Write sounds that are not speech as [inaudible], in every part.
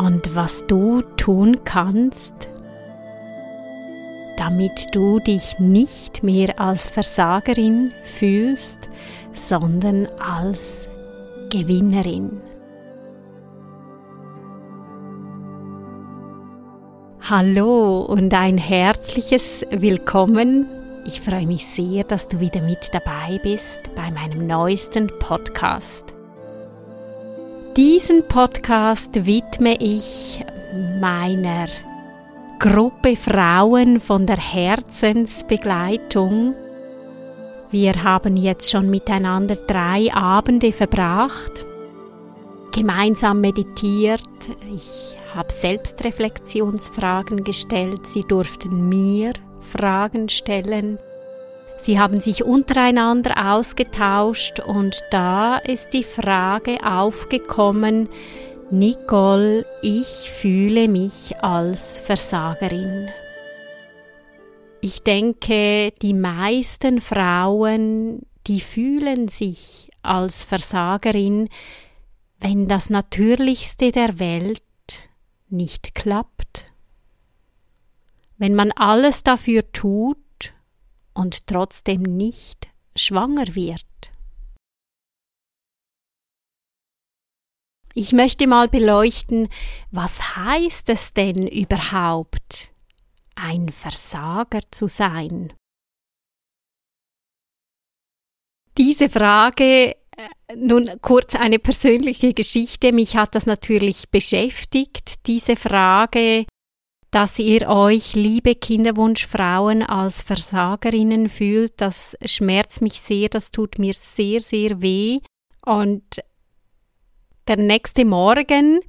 Und was du tun kannst, damit du dich nicht mehr als Versagerin fühlst, sondern als Gewinnerin. Hallo und ein herzliches Willkommen. Ich freue mich sehr, dass du wieder mit dabei bist bei meinem neuesten Podcast. Diesen Podcast widme ich meiner Gruppe Frauen von der Herzensbegleitung. Wir haben jetzt schon miteinander drei Abende verbracht, gemeinsam meditiert. Ich habe Selbstreflexionsfragen gestellt, sie durften mir Fragen stellen. Sie haben sich untereinander ausgetauscht und da ist die Frage aufgekommen, Nicole, ich fühle mich als Versagerin. Ich denke, die meisten Frauen, die fühlen sich als Versagerin, wenn das Natürlichste der Welt nicht klappt. Wenn man alles dafür tut und trotzdem nicht schwanger wird. Ich möchte mal beleuchten, was heißt es denn überhaupt, ein Versager zu sein? Diese Frage nun kurz eine persönliche Geschichte. Mich hat das natürlich beschäftigt, diese Frage, dass ihr euch, liebe Kinderwunschfrauen, als Versagerinnen fühlt. Das schmerzt mich sehr, das tut mir sehr, sehr weh. Und der nächste Morgen,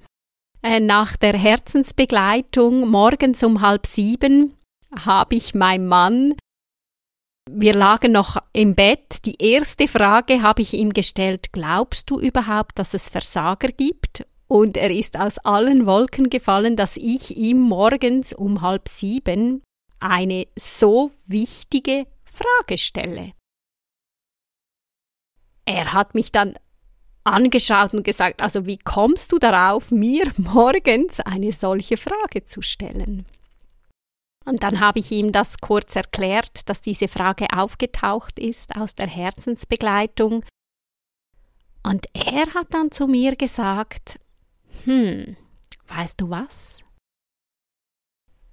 äh, nach der Herzensbegleitung, morgens um halb sieben, habe ich meinem Mann wir lagen noch im Bett. Die erste Frage habe ich ihm gestellt, glaubst du überhaupt, dass es Versager gibt? Und er ist aus allen Wolken gefallen, dass ich ihm morgens um halb sieben eine so wichtige Frage stelle. Er hat mich dann angeschaut und gesagt, also wie kommst du darauf, mir [laughs] morgens eine solche Frage zu stellen? Und dann habe ich ihm das kurz erklärt, dass diese Frage aufgetaucht ist aus der Herzensbegleitung. Und er hat dann zu mir gesagt, hm, weißt du was?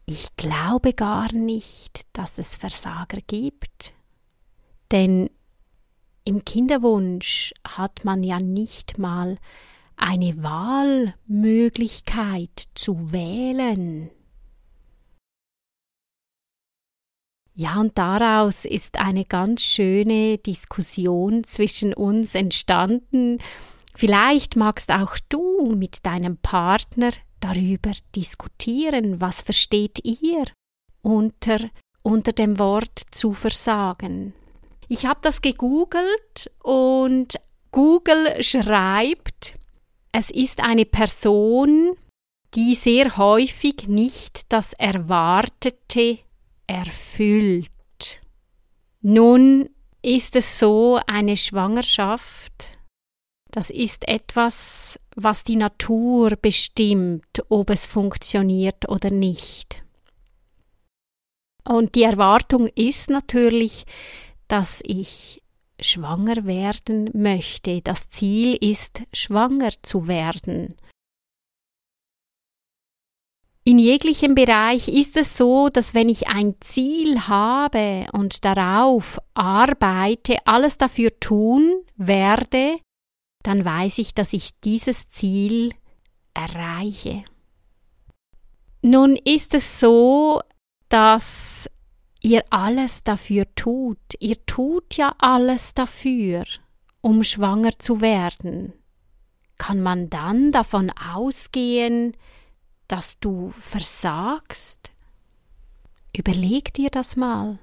Ich glaube gar nicht, dass es Versager gibt. Denn im Kinderwunsch hat man ja nicht mal eine Wahlmöglichkeit zu wählen. Ja, und daraus ist eine ganz schöne Diskussion zwischen uns entstanden. Vielleicht magst auch du mit deinem Partner darüber diskutieren, was versteht ihr unter, unter dem Wort zu versagen. Ich habe das gegoogelt und Google schreibt, es ist eine Person, die sehr häufig nicht das Erwartete erfüllt. Nun ist es so, eine Schwangerschaft, das ist etwas, was die Natur bestimmt, ob es funktioniert oder nicht. Und die Erwartung ist natürlich, dass ich schwanger werden möchte. Das Ziel ist, schwanger zu werden. In jeglichem Bereich ist es so, dass wenn ich ein Ziel habe und darauf arbeite, alles dafür tun werde, dann weiß ich, dass ich dieses Ziel erreiche. Nun ist es so, dass ihr alles dafür tut. Ihr tut ja alles dafür, um schwanger zu werden. kann man dann davon ausgehen, dass du versagst? Überleg dir das mal.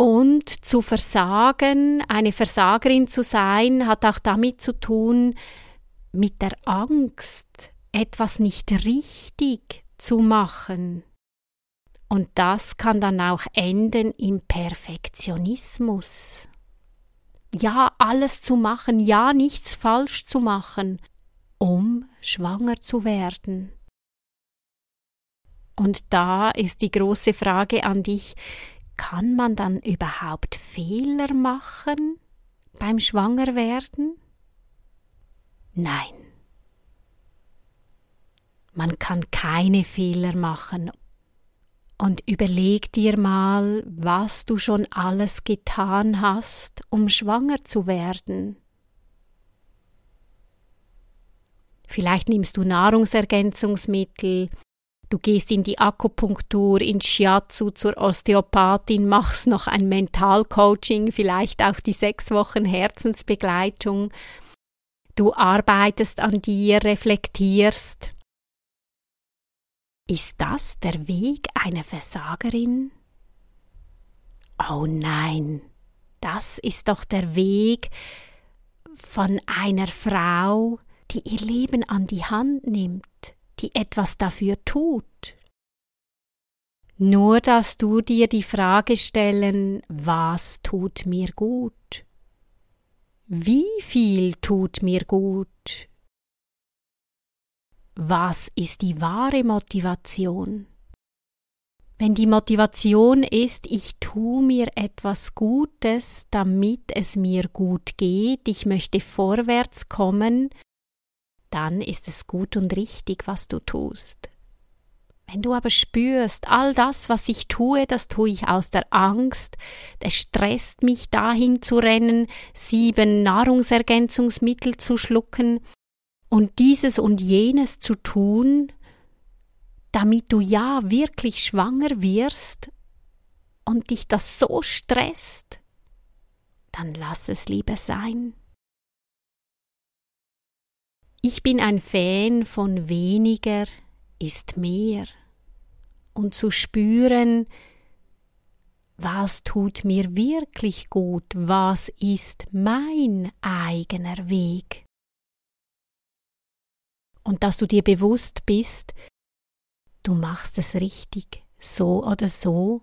Und zu versagen, eine Versagerin zu sein, hat auch damit zu tun, mit der Angst, etwas nicht richtig zu machen. Und das kann dann auch enden im Perfektionismus. Ja, alles zu machen, ja, nichts falsch zu machen, um schwanger zu werden. Und da ist die große Frage an dich, kann man dann überhaupt Fehler machen beim Schwangerwerden? Nein. Man kann keine Fehler machen und überleg dir mal, was du schon alles getan hast, um schwanger zu werden. Vielleicht nimmst du Nahrungsergänzungsmittel, du gehst in die Akupunktur, in Shiatsu zur Osteopathin, machst noch ein Mentalcoaching, vielleicht auch die sechs Wochen Herzensbegleitung. Du arbeitest an dir, reflektierst. Ist das der Weg einer Versagerin? Oh nein, das ist doch der Weg von einer Frau, die ihr Leben an die Hand nimmt, die etwas dafür tut. Nur dass du dir die Frage stellen, was tut mir gut? Wie viel tut mir gut? was ist die wahre Motivation? Wenn die Motivation ist, ich tue mir etwas Gutes, damit es mir gut geht, ich möchte vorwärts kommen, dann ist es gut und richtig, was du tust. Wenn du aber spürst, all das, was ich tue, das tue ich aus der Angst, es stresst mich dahin zu rennen, sieben Nahrungsergänzungsmittel zu schlucken, und dieses und jenes zu tun, damit du ja wirklich schwanger wirst und dich das so stresst, dann lass es lieber sein. Ich bin ein Fan von weniger ist mehr und zu spüren, was tut mir wirklich gut, was ist mein eigener Weg und dass du dir bewusst bist, du machst es richtig, so oder so,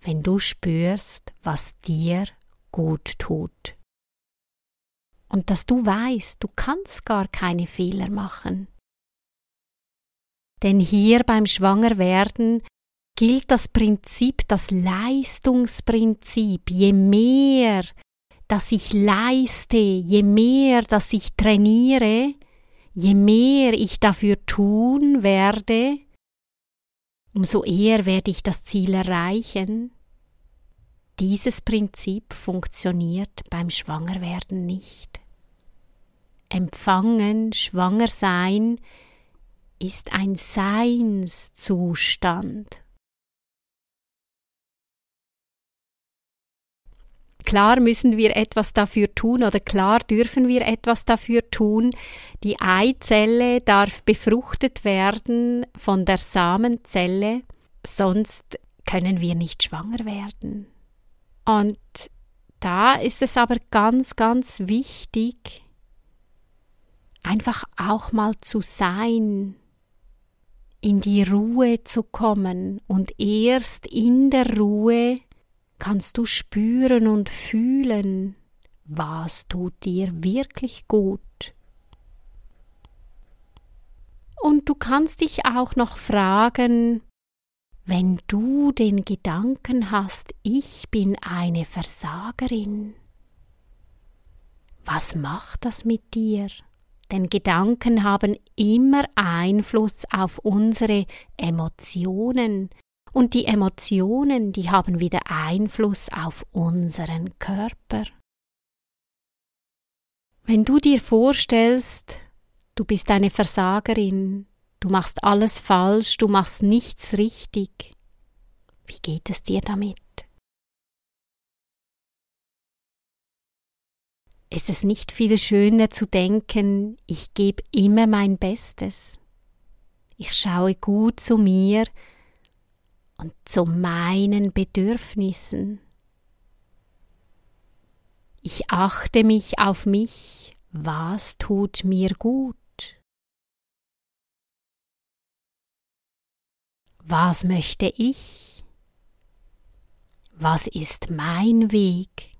wenn du spürst, was dir gut tut. Und dass du weißt, du kannst gar keine Fehler machen. Denn hier beim Schwangerwerden gilt das Prinzip, das Leistungsprinzip. Je mehr, dass ich leiste, je mehr, dass ich trainiere, je mehr ich dafür tun werde, umso eher werde ich das Ziel erreichen. Dieses Prinzip funktioniert beim Schwangerwerden nicht. Empfangen, schwanger sein, ist ein Seinszustand. Klar müssen wir etwas dafür tun oder klar dürfen wir etwas dafür tun. Die Eizelle darf befruchtet werden von der Samenzelle, sonst können wir nicht schwanger werden. Und da ist es aber ganz, ganz wichtig, einfach auch mal zu sein, in die Ruhe zu kommen und erst in der Ruhe kannst du spüren und fühlen, was tut dir wirklich gut. Und du kannst dich auch noch fragen, wenn du den Gedanken hast, ich bin eine Versagerin, was macht das mit dir? Denn Gedanken haben immer Einfluss auf unsere Emotionen, und die Emotionen, die haben wieder Einfluss auf unseren Körper. Wenn du dir vorstellst, du bist eine Versagerin, du machst alles falsch, du machst nichts richtig, wie geht es dir damit? Ist es nicht viel schöner zu denken, ich gebe immer mein Bestes? Ich schaue gut zu mir und zu meinen Bedürfnissen. Ich achte mich auf mich, was tut mir gut? Was möchte ich? Was ist mein Weg?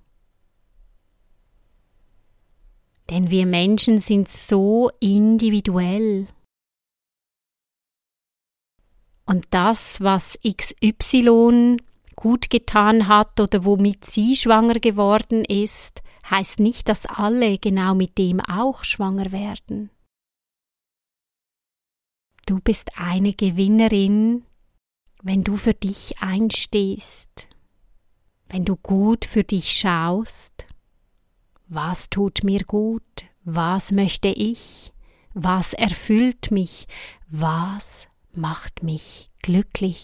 Denn wir Menschen sind so individuell. Und das, was XY gut getan hat oder womit sie schwanger geworden ist, heißt nicht, dass alle genau mit dem auch schwanger werden. Du bist eine Gewinnerin, wenn du für dich einstehst, wenn du gut für dich schaust was tut mir gut? Was möchte ich? Was erfüllt mich? Was macht mich glücklich?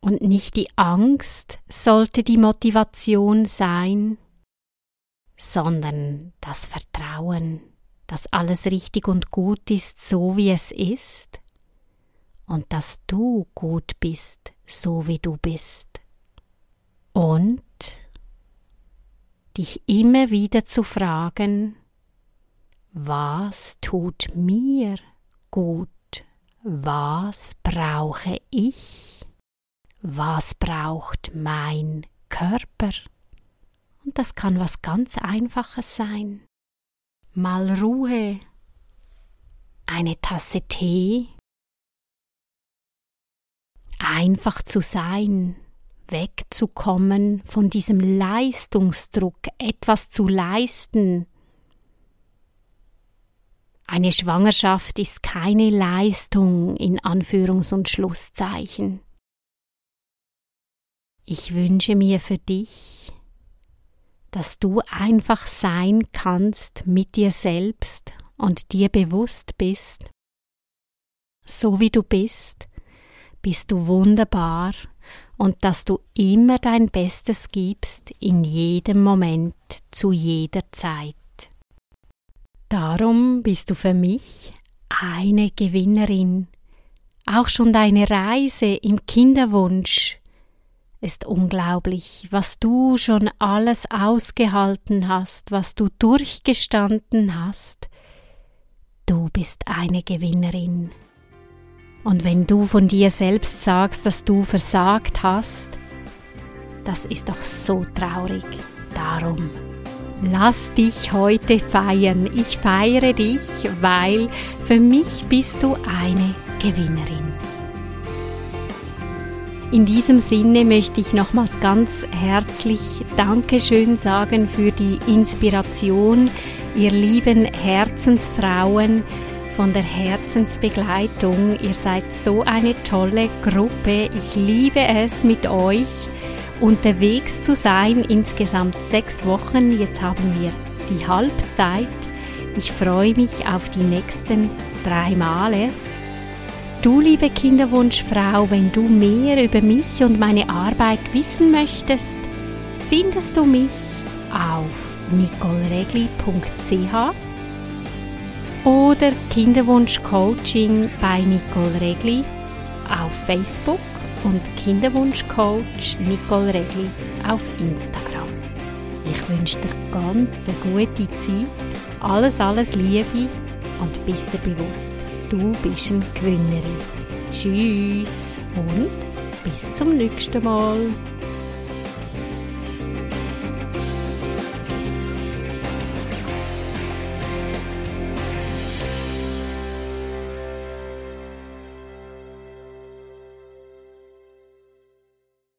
Und nicht die Angst sollte die Motivation sein, sondern das Vertrauen, dass alles richtig und gut ist, so wie es ist, und dass du gut bist, so wie du bist. Und dich immer wieder zu fragen, was tut mir gut, was brauche ich, was braucht mein Körper. Und das kann was ganz Einfaches sein. Mal Ruhe, eine Tasse Tee, einfach zu sein, wegzukommen von diesem Leistungsdruck, etwas zu leisten. Eine Schwangerschaft ist keine Leistung in Anführungs- und Schlusszeichen. Ich wünsche mir für dich, dass du einfach sein kannst mit dir selbst und dir bewusst bist. So wie du bist, bist du wunderbar und dass du immer dein Bestes gibst in jedem Moment, zu jeder Zeit. Darum bist du für mich eine Gewinnerin. Auch schon deine Reise im Kinderwunsch ist unglaublich, was du schon alles ausgehalten hast, was du durchgestanden hast. Du bist eine Gewinnerin. Und wenn du von dir selbst sagst, dass du versagt hast, das ist doch so traurig. Darum, lass dich heute feiern. Ich feiere dich, weil für mich bist du eine Gewinnerin. In diesem Sinne möchte ich nochmals ganz herzlich Dankeschön sagen für die Inspiration, ihr lieben Herzensfrauen, von der Herzensbegleitung. Ihr seid so eine tolle Gruppe. Ich liebe es mit euch unterwegs zu sein. Insgesamt sechs Wochen. Jetzt haben wir die Halbzeit. Ich freue mich auf die nächsten drei Male. Du, liebe Kinderwunschfrau, wenn du mehr über mich und meine Arbeit wissen möchtest, findest du mich auf nicoleregli.ch oder Kinderwunsch Coaching bei Nicole Regli auf Facebook und Kinderwunsch Coach Nicole Regli auf Instagram. Ich wünsche dir ganz eine gute Zeit, alles, alles Liebe und bist dir bewusst, du bist eine Gewinnerin. Tschüss und bis zum nächsten Mal.